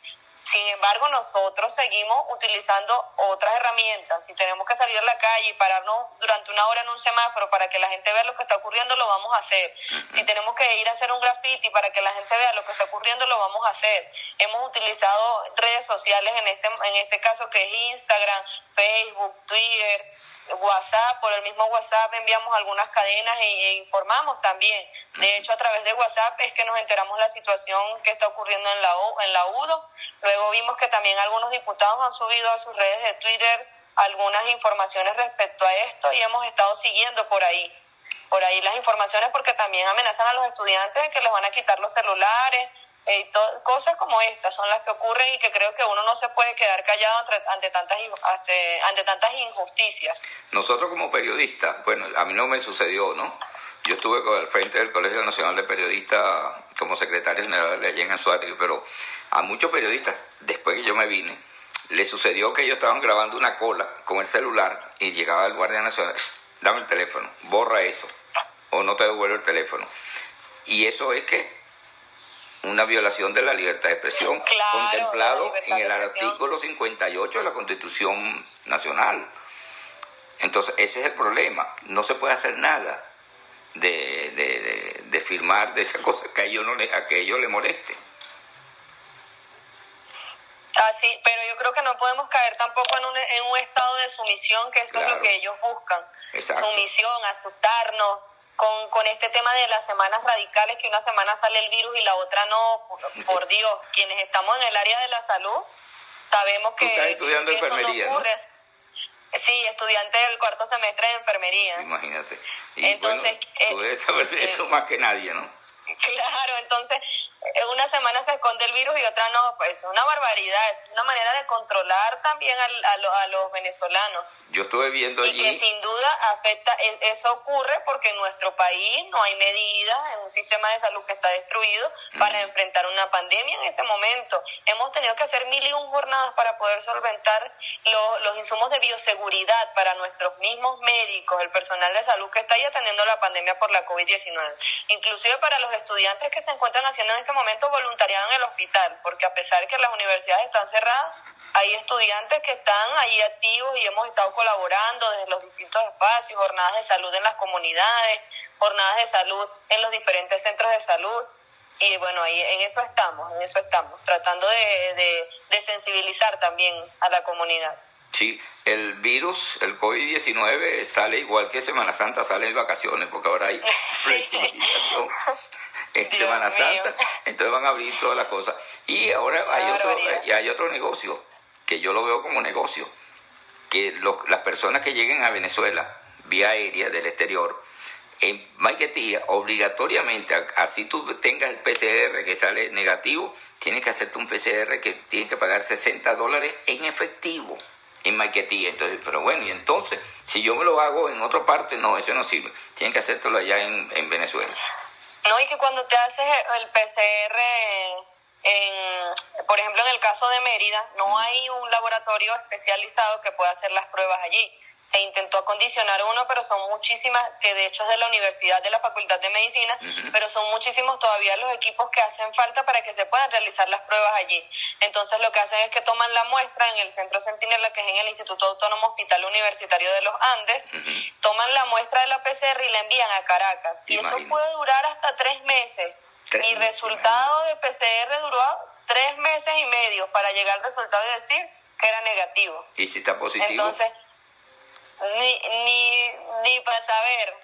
Sin embargo, nosotros seguimos utilizando otras herramientas. Si tenemos que salir a la calle y pararnos durante una hora en un semáforo para que la gente vea lo que está ocurriendo, lo vamos a hacer. Si tenemos que ir a hacer un graffiti para que la gente vea lo que está ocurriendo, lo vamos a hacer. Hemos utilizado redes sociales en este, en este caso que es Instagram, Facebook, Twitter, WhatsApp, por el mismo WhatsApp enviamos algunas cadenas e, e, informamos también. De hecho, a través de WhatsApp es que nos enteramos la situación que está ocurriendo en la, en la UDO Luego vimos que también algunos diputados han subido a sus redes de Twitter algunas informaciones respecto a esto y hemos estado siguiendo por ahí, por ahí las informaciones porque también amenazan a los estudiantes que les van a quitar los celulares, eh, cosas como estas son las que ocurren y que creo que uno no se puede quedar callado ante, tantas, ante, tantas injusticias. Nosotros como periodistas, bueno, a mí no me sucedió, ¿no? Yo estuve al frente del Colegio Nacional de Periodistas como secretario general de allí en Anzuategui, pero a muchos periodistas, después que yo me vine, le sucedió que ellos estaban grabando una cola con el celular y llegaba el Guardia Nacional, dame el teléfono, borra eso, o no te devuelvo el teléfono. Y eso es que una violación de la libertad de expresión, contemplado en el artículo 58 de la Constitución Nacional. Entonces, ese es el problema. No se puede hacer nada de, de, firmar de esa cosa que a ellos, no le, a que ellos le moleste. Así, ah, pero yo creo que no podemos caer tampoco en un, en un estado de sumisión, que eso es lo que ellos buscan. Sumisión, asustarnos, con, con este tema de las semanas radicales, que una semana sale el virus y la otra no, por, Dios, quienes estamos en el área de la salud, sabemos que, estás estudiando enfermería, no ocurre. Sí, estudiante del cuarto semestre de enfermería. Imagínate. entonces, bueno, saber eh, eso más que nadie, ¿no? Claro, entonces una semana se esconde el virus y otra no, pues es una barbaridad, es una manera de controlar también a, a, los venezolanos. Yo estuve viendo allí... Y que sin duda afecta, e, eso ocurre porque en nuestro país no hay medidas, en un sistema de salud que está destruido para enfrentar una pandemia en este momento. Hemos tenido que hacer mil y un jornadas para poder solventar los insumos de bioseguridad para nuestros mismos médicos, el personal de salud que está ahí atendiendo la pandemia por la COVID-19. Inclusive para los estudiantes que se encuentran haciendo en este momento voluntariado en el hospital, porque a pesar de que las universidades están cerradas, hay estudiantes que están ahí activos y hemos estado colaborando desde los distintos espacios, jornadas de salud en las comunidades, jornadas de salud en los diferentes centros de salud. Y bueno, ahí en eso estamos, en eso estamos, tratando de, de sensibilizar también a la comunidad. Sí, el virus, el COVID-19 sale igual que Semana Santa, sale en vacaciones, porque ahora hay flexibilización en Semana Santa, entonces van a abrir todas las cosas. Y ahora hay otro, y hay otro negocio, que yo lo veo como negocio, que las personas que lleguen a Venezuela vía aérea del exterior, en Maiquetía, obligatoriamente, así tú tengas el PCR que sale negativo, tienes que hacerte un PCR que tienes que pagar 60 dólares en efectivo en Maiquetía. Entonces, pero bueno, y entonces, si yo me lo hago en otra parte, no, eso no sirve. Tienen que hacértelo allá en, en Venezuela. No, y que cuando te haces el PCR, en, por ejemplo, en el caso de Mérida, no hay un laboratorio especializado que pueda hacer las pruebas allí se intentó acondicionar uno, pero son muchísimas, que de hecho es de la Universidad de la Facultad de Medicina, pero son muchísimos todavía los equipos que hacen falta para que se puedan realizar las pruebas allí. Entonces lo que hacen es que toman la muestra en el Centro Centinela, que es en el Instituto Autónomo Hospital Universitario de los Andes, toman la muestra de la PCR y la envían a Caracas. Y eso puede durar hasta tres meses. Mi resultado de PCR duró tres meses y medio para llegar al resultado y decir que era negativo. ¿Y si está positivo? Entonces, ni, ni, ni para saber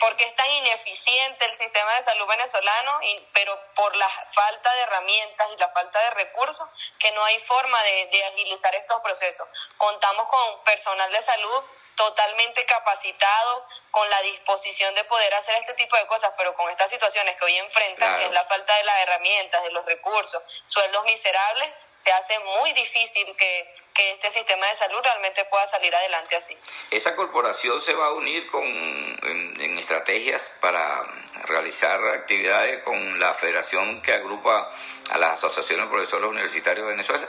por qué es tan ineficiente el sistema de salud venezolano, y, pero por la falta de herramientas y la falta de recursos, que no hay forma de, de agilizar estos procesos. Contamos con personal de salud totalmente capacitado, con la disposición de poder hacer este tipo de cosas, pero con estas situaciones que hoy enfrentan, que es la falta de las herramientas, de los recursos, sueldos miserables, se hace muy difícil que, este sistema de salud realmente pueda salir adelante así. ¿Esa corporación se va a unir con, en, estrategias para realizar actividades con la federación que agrupa a las asociaciones de profesores universitarios de Venezuela?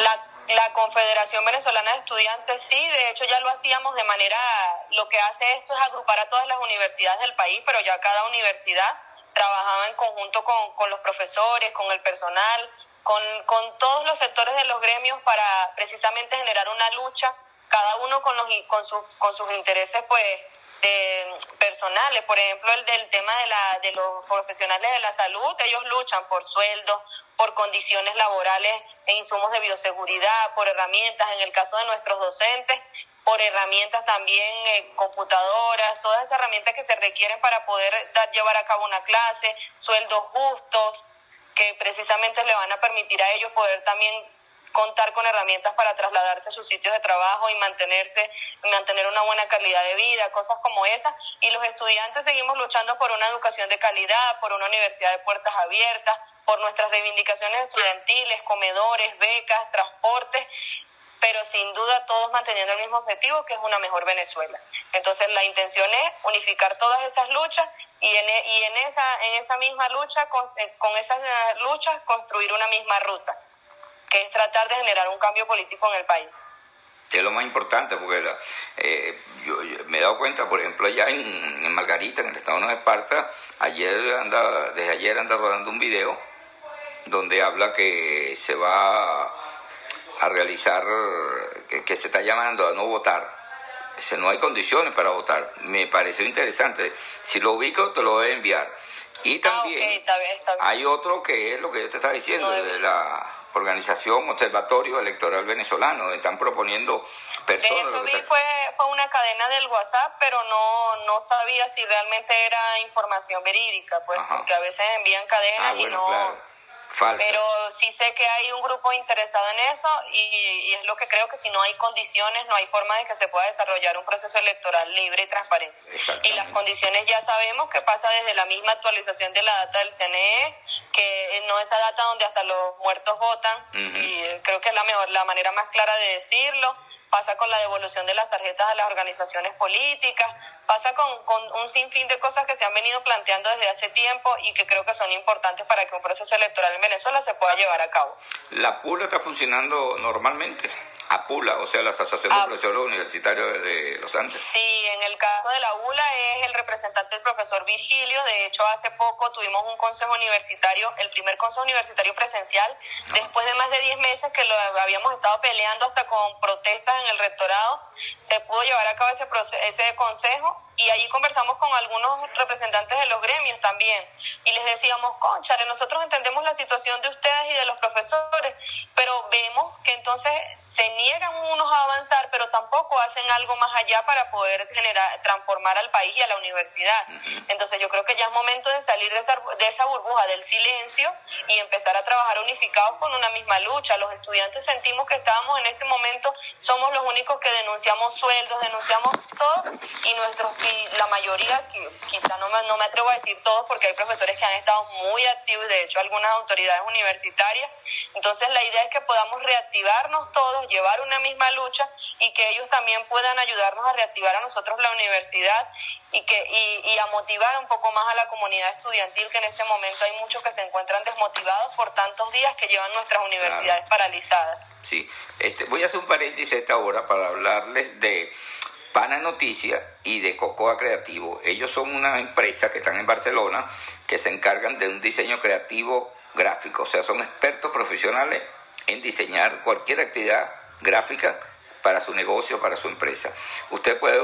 La, la Confederación Venezolana de Estudiantes sí, de hecho ya lo hacíamos de manera, lo que hace esto es agrupar a todas las universidades del país, pero ya cada universidad trabajaba en conjunto con, con los profesores, con el personal, con, con todos los sectores de los gremios para precisamente generar una lucha, cada uno con, los, con, sus, con sus intereses pues personales, por ejemplo el del tema de, la, de los profesionales de la salud, ellos luchan por sueldos, por condiciones laborales e insumos de bioseguridad, por herramientas, en el caso de nuestros docentes, por herramientas también, eh, computadoras, todas esas herramientas que se requieren para poder dar, llevar a cabo una clase, sueldos justos, que precisamente le van a permitir a ellos poder también contar con herramientas para trasladarse a sus sitios de trabajo y mantenerse, mantener una buena calidad de vida, cosas como esas. Y los estudiantes seguimos luchando por una educación de calidad, por una universidad de puertas abiertas, por nuestras reivindicaciones estudiantiles, comedores, becas, transportes, pero sin duda todos manteniendo el mismo objetivo, que es una mejor Venezuela. Entonces la intención es unificar todas esas luchas y en, e, y en, esa, en esa misma lucha, con, eh, con esas luchas, construir una misma ruta, que es tratar de generar un cambio político en el país. es lo más importante, porque eh, yo, me he dado cuenta, por ejemplo, allá en, Margarita, en el estado de Esparta, ayer anda, desde ayer anda rodando un video donde habla que se va a realizar, que, se está llamando a no votar. No hay condiciones para votar. Me pareció interesante. Si lo ubico, te lo voy a enviar. Y ah, también hay otro que es lo que yo te estaba diciendo, de la organización Observatorio Electoral Venezolano, están proponiendo personas. Eso vi fue, fue una cadena del WhatsApp, pero no, no sabía si realmente era información verídica, pues, porque a veces envían cadenas ah, y no. Pero sí sé que hay un grupo interesado en eso y, es lo que creo que si no hay condiciones, no hay forma de que se pueda desarrollar un proceso electoral libre y transparente. Y las condiciones ya sabemos que pasa desde la misma actualización de la data del CNE, que no esa data donde hasta los muertos votan, y creo que es la mejor, la manera más clara de decirlo pasa con la devolución de las tarjetas a las organizaciones políticas, pasa con, un sinfín de cosas que se han venido planteando desde hace tiempo y que creo que son importantes para que un proceso electoral en Venezuela se pueda llevar a cabo. ¿La PULA está funcionando normalmente? APULA, o sea, la Asociación de ah. Profesores Universitarios de Los Andes. Sí, en el caso de la ULA es el representante del profesor Virgilio. De hecho, hace poco tuvimos un consejo universitario, el primer consejo universitario presencial, después de más de 10 meses que lo habíamos estado peleando hasta con protestas en el rectorado, se pudo llevar a cabo ese, ese consejo y allí conversamos con algunos representantes de los gremios también y les decíamos, conchale, nosotros entendemos la situación de ustedes y de los profesores, pero vemos que entonces se niegan unos a avanzar, pero tampoco hacen algo más allá para poder generar, transformar al país y a la universidad. Entonces yo creo que ya es momento de salir de esa, de esa burbuja del silencio y empezar a trabajar unificados con una misma lucha. Los estudiantes sentimos que estábamos en este momento, somos los únicos que denunciamos sueldos, denunciamos todo y nuestros y la mayoría, quizá no me, no me atrevo a decir todos porque hay profesores que han estado muy activos, de hecho algunas autoridades universitarias. Entonces la idea es que podamos reactivarnos todos, llevar una misma lucha y que ellos también puedan ayudarnos a reactivar a nosotros la universidad y, que, y, y a motivar un poco más a la comunidad estudiantil que en este momento hay muchos que se encuentran desmotivados por tantos días que llevan nuestras universidades paralizadas. Sí, este, voy a hacer un paréntesis a esta hora para hablarles de Pana Noticias y de Cocoa Creativo. Ellos son una empresa que están en Barcelona que se encargan de un diseño creativo gráfico, o sea, son expertos profesionales en diseñar cualquier actividad gráfica para su negocio, para su empresa. Usted puede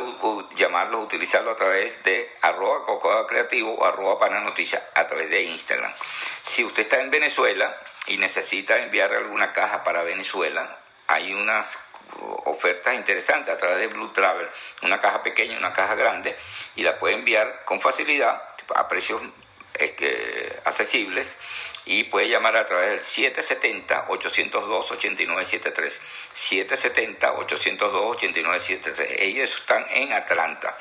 llamarlos, utilizarlo a través de arroba cocoa creativo o arroba pana noticias a través de Instagram. Si usted está en Venezuela y necesita enviar alguna caja para Venezuela, hay unas ofertas interesantes a través de Blue Travel, una caja pequeña, una caja grande, y la puede enviar con facilidad a precios accesibles y puede llamar a través del 770-802-8973. 770-802-8973. Ellos están en Atlanta.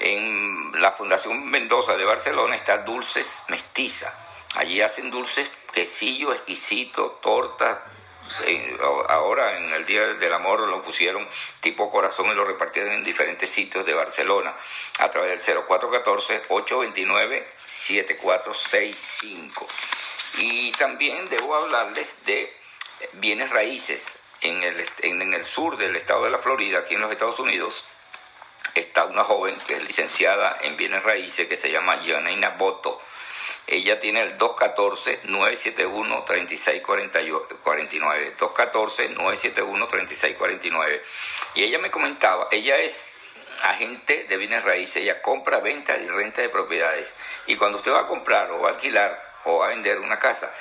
En la Fundación Mendoza de Barcelona está Dulces Mestiza. Allí hacen dulces, quesillo exquisito, tortas, ahora en el Día del Amor lo pusieron tipo corazón y lo repartieron en diferentes sitios de Barcelona a través del 0414-829-7465. Y también debo hablarles de bienes raíces. En el, en el sur del estado de la Florida, aquí en los Estados Unidos, está una joven que es licenciada en bienes raíces que se llama Janaina Boto ella tiene el 214-971-3649. 214-971-3649. Y ella me comentaba, ella es agente de bienes raíces, ella compra, venta y renta de propiedades. Y cuando usted va a comprar o a alquilar o a vender una casa,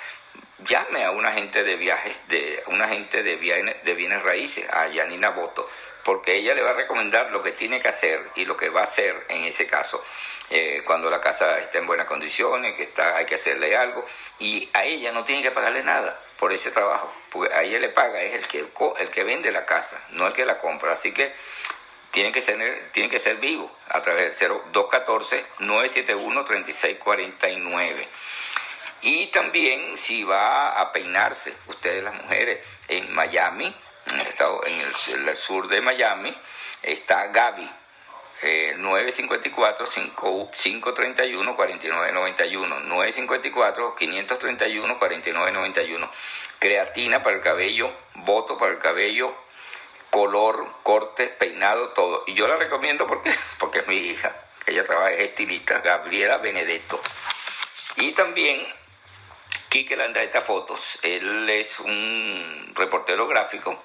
llame a un agente de viajes, de un agente de bienes, de bienes raíces, a Yanina Boto, porque ella le va a recomendar lo que tiene que hacer y lo que va a hacer en ese caso. Eh, cuando la casa está en buenas condiciones, que está, hay que hacerle algo, y a ella no tiene que pagarle nada por ese trabajo, porque a ella le paga, es el que, el que vende la casa, no el que la compra, así que tiene que ser, tiene que ser vivo a través del 0214-971-3649. Y también si va a peinarse, ustedes las mujeres, en Miami, en el, estado, en el sur de Miami, está Gaby, 954-531-4991. 954-531-4991. Creatina para el cabello, voto para el cabello, color, corte, peinado, todo. Y yo la recomiendo porque, porque es mi hija. Ella trabaja, es estilista, Gabriela Benedetto. Y también Quique Landaeta Fotos. Él es un reportero gráfico,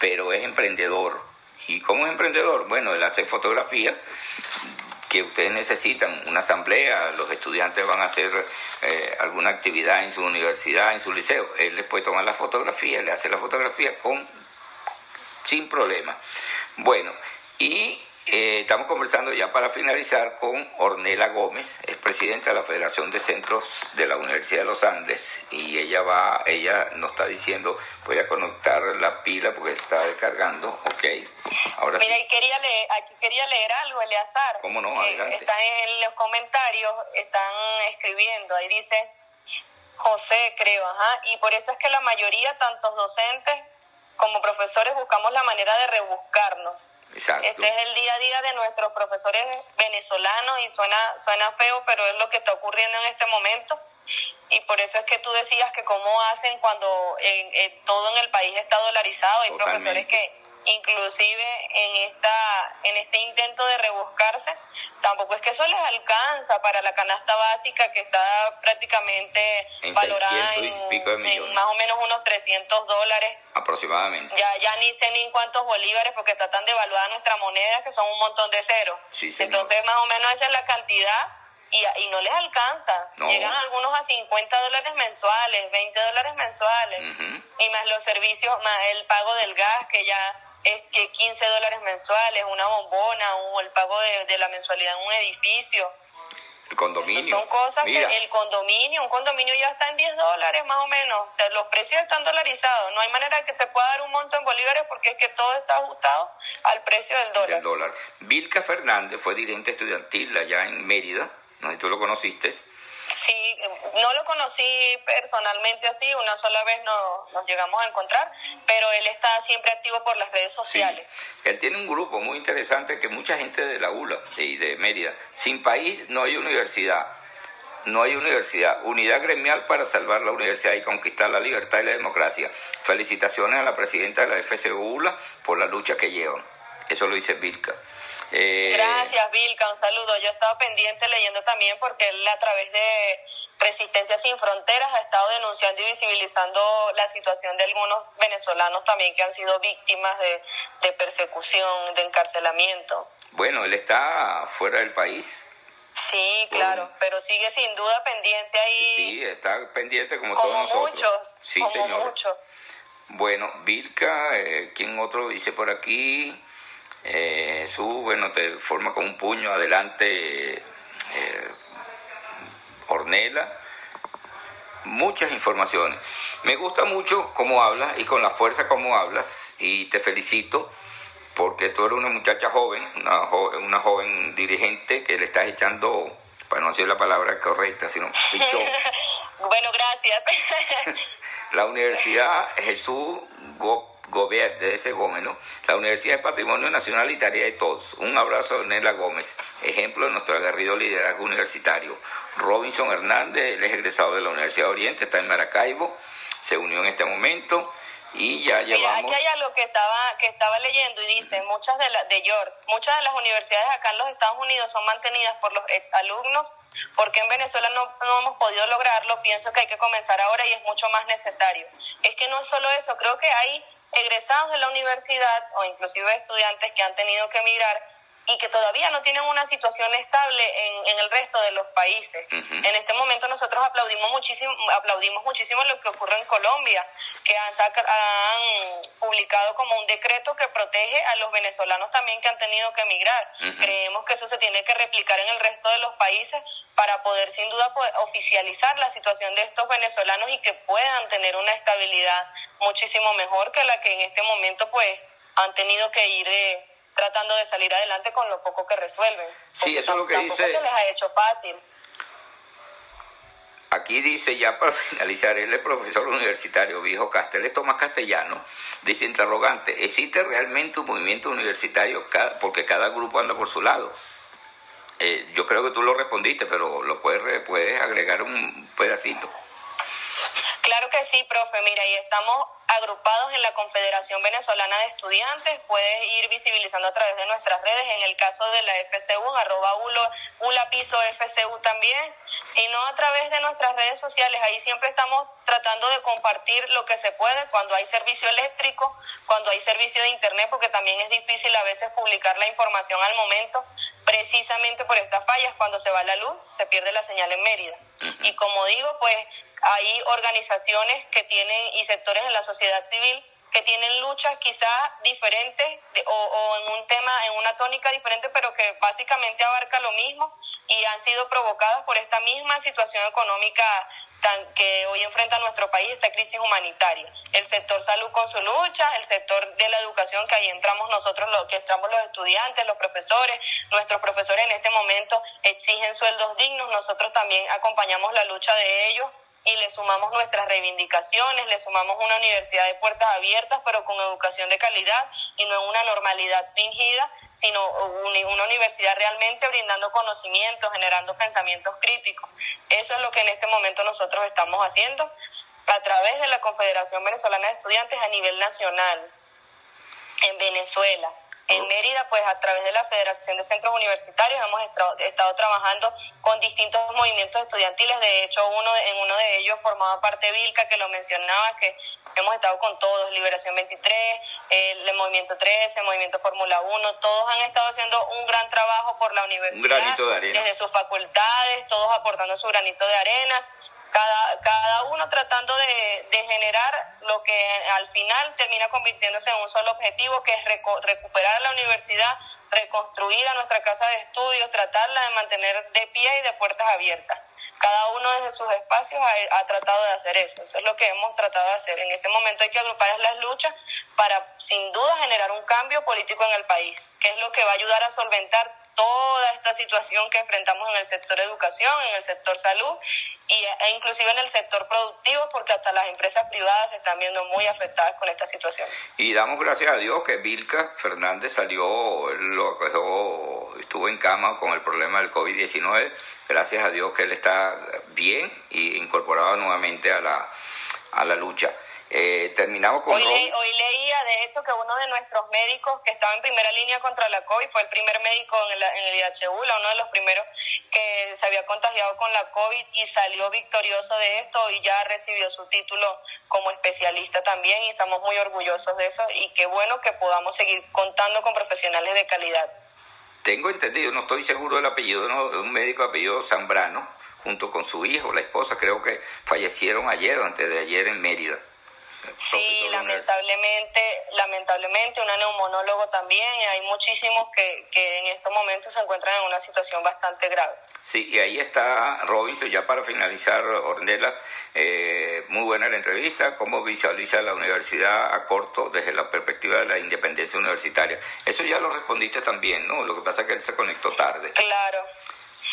pero es emprendedor. ¿Y cómo es emprendedor? Bueno, él hace fotografía que ustedes necesitan, una asamblea, los estudiantes van a hacer eh, alguna actividad en su universidad, en su liceo, él les puede tomar la fotografía, le hace la fotografía con sin problema. Bueno, y eh, estamos conversando ya para finalizar con Ornela Gómez, es presidenta de la Federación de Centros de la Universidad de los Andes y ella va, ella nos está diciendo, voy a conectar la pila porque está descargando, ok. Ahora Mira, sí. quería leer, aquí quería leer algo, Eleazar. ¿Cómo no? Adelante. Está en los comentarios, están escribiendo, ahí dice José, creo, ajá, y por eso es que la mayoría, tantos docentes como profesores buscamos la manera de rebuscarnos. Exacto. Este es el día a día de nuestros profesores venezolanos y suena, suena feo, pero es lo que está ocurriendo en este momento. Y por eso es que tú decías que cómo hacen cuando todo en el país está dolarizado. Hay profesores que inclusive en esta en este intento de rebuscarse tampoco es que eso les alcanza para la canasta básica que está prácticamente valorada en, más o menos unos 300 dólares. Aproximadamente. Ya ya ni sé ni cuántos bolívares porque está tan devaluada nuestra moneda que son un montón de ceros. Entonces más o menos esa es la cantidad y, y no les alcanza. Llegan algunos a 50 dólares mensuales, 20 dólares mensuales, y más los servicios, más el pago del gas, que ya es que 15 dólares mensuales, una bombona o el pago de, la mensualidad en un edificio. El condominio. son cosas que el condominio, un condominio ya está en 10 dólares más o menos. Los precios están dolarizados. No hay manera que te pueda dar un monto en bolívares porque es que todo está ajustado al precio del dólar. Del dólar. Vilca Fernández fue dirigente estudiantil allá en Mérida. No sé si tú lo conociste Sí, no lo conocí personalmente así, una sola vez no, nos llegamos a encontrar, pero él está siempre activo por las redes sociales. Él tiene un grupo muy interesante que mucha gente de la ULA y de Mérida, sin país no hay universidad, no hay universidad, unidad gremial para salvar la universidad y conquistar la libertad y la democracia. Felicitaciones a la presidenta de la FCU ULA por la lucha que llevan. Eso lo dice Vilca. Eh, Gracias, Vilca, un saludo. Yo estaba pendiente leyendo también porque él a través de Resistencia Sin Fronteras ha estado denunciando y visibilizando la situación de algunos venezolanos también que han sido víctimas de, persecución, de encarcelamiento. Bueno, él está fuera del país. Sí, claro, pero sigue sin duda pendiente ahí. Sí, está pendiente como, todos nosotros. Muchos, sí, como señor. Muchos. Bueno, Vilca, eh, ¿quién otro dice por aquí? Eh, Jesús, bueno, te forma con un puño adelante eh, Ornela. Muchas informaciones. Me gusta mucho cómo hablas y con la fuerza como hablas y te felicito porque tú eres una muchacha joven, una, una joven dirigente que le estás echando, para no decir la palabra correcta, sino pichón. bueno, gracias. la Universidad Jesús Gop de ese Gómez, ¿no? La Universidad de Patrimonio Nacional y Tarea de Todos. Un abrazo a Nela Gómez, ejemplo de nuestro aguerrido liderazgo universitario. Robinson Hernández, es egresado de la Universidad de Oriente, está en Maracaibo, se unió en este momento y ya llevamos... aquí hay algo que estaba, que estaba leyendo y dice, muchas de, las de George, muchas de las universidades acá en los Estados Unidos son mantenidas por los exalumnos, porque en Venezuela no, no hemos podido lograrlo, pienso que hay que comenzar ahora y es mucho más necesario. Es que no es solo eso, creo que hay egresados de la universidad o inclusive estudiantes que han tenido que emigrar y que todavía no tienen una situación estable en, en el resto de los países. En este momento nosotros aplaudimos muchísimo, aplaudimos muchísimo lo que ocurre en Colombia, que han, han publicado como un decreto que protege a los venezolanos también que han tenido que emigrar. Creemos que eso se tiene que replicar en el resto de los países para poder sin duda oficializar la situación de estos venezolanos y que puedan tener una estabilidad muchísimo mejor que la que en este momento pues han tenido que ir eh, tratando de salir adelante con lo poco que resuelven. Sí, eso es lo que dice. se les ha hecho fácil. Aquí dice ya para finalizar, él es profesor universitario, viejo Castel, es Tomás Castellano, dice interrogante, ¿existe realmente un movimiento universitario? Porque cada grupo anda por su lado. Eh, yo creo que tú lo respondiste, pero lo puedes, puedes agregar un pedacito. Claro que sí, profe. Mira, y estamos agrupados en la Confederación Venezolana de Estudiantes. Puedes ir visibilizando a través de nuestras redes, en el caso de la FCU, arroba ULA piso FCU también, sino a través de nuestras redes sociales. Ahí siempre estamos tratando de compartir lo que se puede cuando hay servicio eléctrico, cuando hay servicio de Internet, porque también es difícil a veces publicar la información al momento, precisamente por estas fallas, cuando se va la luz, se pierde la señal en Mérida. Y como digo, pues hay organizaciones que tienen y sectores en la sociedad civil que tienen luchas quizás diferentes o, en un tema, en una tónica diferente, pero que básicamente abarca lo mismo y han sido provocadas por esta misma situación económica tan, que hoy enfrenta nuestro país, esta crisis humanitaria. El sector salud con su lucha, el sector de la educación, que ahí entramos nosotros, los, que entramos los estudiantes, los profesores, nuestros profesores en este momento exigen sueldos dignos, nosotros también acompañamos la lucha de ellos y le sumamos nuestras reivindicaciones, le sumamos una universidad de puertas abiertas, pero con educación de calidad y no una normalidad fingida, sino una universidad realmente brindando conocimientos, generando pensamientos críticos. Eso es lo que en este momento nosotros estamos haciendo a través de la Confederación Venezolana de Estudiantes a nivel nacional en Venezuela. En Mérida, pues a través de la Federación de Centros Universitarios hemos estado trabajando con distintos movimientos estudiantiles. De hecho, uno en uno de ellos formaba parte Vilca, que lo mencionaba, que hemos estado con todos, Liberación 23, el Movimiento 13, el Movimiento Fórmula 1, todos han estado haciendo un gran trabajo por la universidad. Un granito de arena. Desde sus facultades, todos aportando su granito de arena cada, cada uno tratando de, de, generar lo que al final termina convirtiéndose en un solo objetivo, que es recuperar la universidad, reconstruir a nuestra casa de estudios, tratarla de mantener de pie y de puertas abiertas. Cada uno desde sus espacios ha, ha, tratado de hacer eso. Eso es lo que hemos tratado de hacer. En este momento hay que agrupar las luchas para, sin duda, generar un cambio político en el país, que es lo que va a ayudar a solventar toda esta situación que enfrentamos en el sector educación, en el sector salud y, e inclusive en el sector productivo, porque hasta las empresas privadas se están viendo muy afectadas con esta situación. Y damos gracias a Dios que Vilca Fernández salió, lo estuvo en cama con el problema del COVID-19. Gracias a Dios que él está bien y incorporado nuevamente a la, a la lucha. Eh, terminamos con... Hoy, hoy, leía, de hecho, que uno de nuestros médicos que estaba en primera línea contra la COVID fue el primer médico en el, en el IHU, uno de los primeros que se había contagiado con la COVID y salió victorioso de esto y ya recibió su título como especialista también y estamos muy orgullosos de eso y qué bueno que podamos seguir contando con profesionales de calidad. Tengo entendido, no estoy seguro del apellido, ¿no? de un médico apellido Zambrano, junto con su hijo, la esposa, creo que fallecieron ayer o antes de ayer en Mérida. Sí, lamentablemente, lamentablemente, una neumonólogo también, hay muchísimos que, que en estos momentos se encuentran en una situación bastante grave. Sí, y ahí está Robinson, ya para finalizar, Ornella, eh, muy buena la entrevista, cómo visualiza la universidad a corto desde la perspectiva de la independencia universitaria. Eso ya lo respondiste también, ¿no? Lo que pasa es que él se conectó tarde. Claro.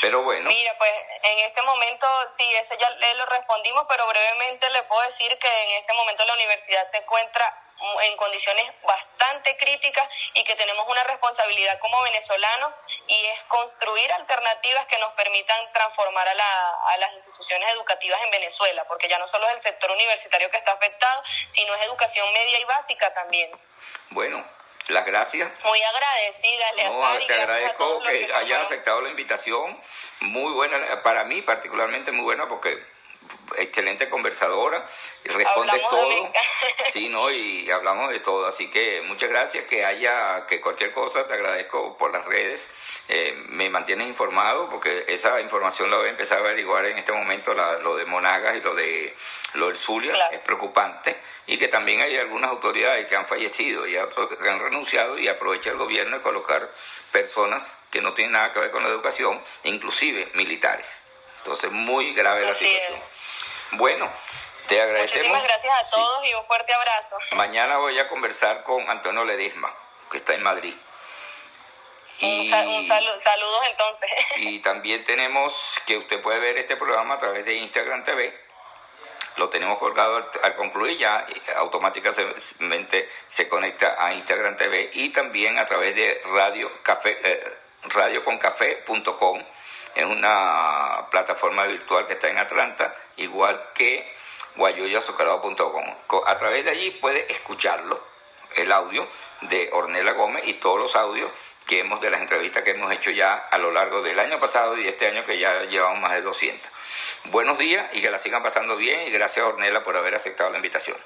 Pero bueno. Mira, pues en este momento sí, ese ya le lo respondimos, pero brevemente le puedo decir que en este momento la universidad se encuentra en condiciones bastante críticas y que tenemos una responsabilidad como venezolanos y es construir alternativas que nos permitan transformar a, la, a las instituciones educativas en Venezuela, porque ya no solo es el sector universitario que está afectado, sino es educación media y básica también. Bueno, las gracias. Muy agradecida, no, Te agradezco que, hayas aceptado la invitación. Muy buena, para mí particularmente muy buena porque excelente conversadora y respondes todo. Sí, no, y hablamos de todo, así que muchas gracias que haya que cualquier cosa te agradezco por las redes. Eh, me mantienes informado porque esa información la voy a empezar a averiguar en este momento lo de Monagas y lo de lo del Zulia es preocupante y que también hay algunas autoridades que han fallecido y otros que han renunciado y aprovecha el gobierno de colocar personas que no tienen nada que ver con la educación, inclusive militares. Entonces, muy grave la situación. Bueno, te agradecemos. Muchísimas gracias a todos y un fuerte abrazo. Mañana voy a conversar con Antonio Ledesma, que está en Madrid. Y, un, saludos entonces. Y también tenemos que usted puede ver este programa a través de Instagram TV lo tenemos colgado al, concluir ya automáticamente se conecta a Instagram TV y también a través de radio café eh, radioconcafé.com es una plataforma virtual que está en Atlanta igual que guayoyazucarado.com. A través de allí puede escucharlo, el audio de Ornella Gómez y todos los audios que hemos de las entrevistas que hemos hecho ya a lo largo del año pasado y este año que ya llevamos más de 200. Buenos días y que la sigan pasando bien y gracias Ornella por haber aceptado la invitación.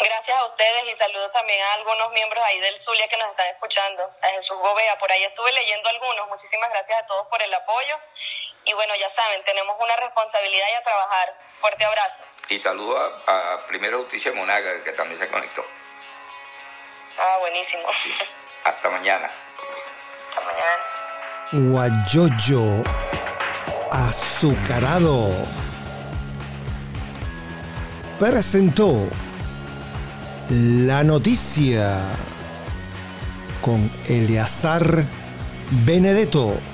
Gracias a ustedes y saludo también a algunos miembros ahí del Zulia que nos están escuchando, a Jesús Gobea, por ahí estuve leyendo algunos. Muchísimas gracias a todos por el apoyo y bueno, ya saben, tenemos una responsabilidad y a trabajar. Fuerte abrazo. Y saludo a, Primera Justicia Monaga, que también se conectó. Ah, buenísimo. Hasta mañana. Hasta mañana. Guayoyo azucarado presentó la noticia con Eleazar Benedetto.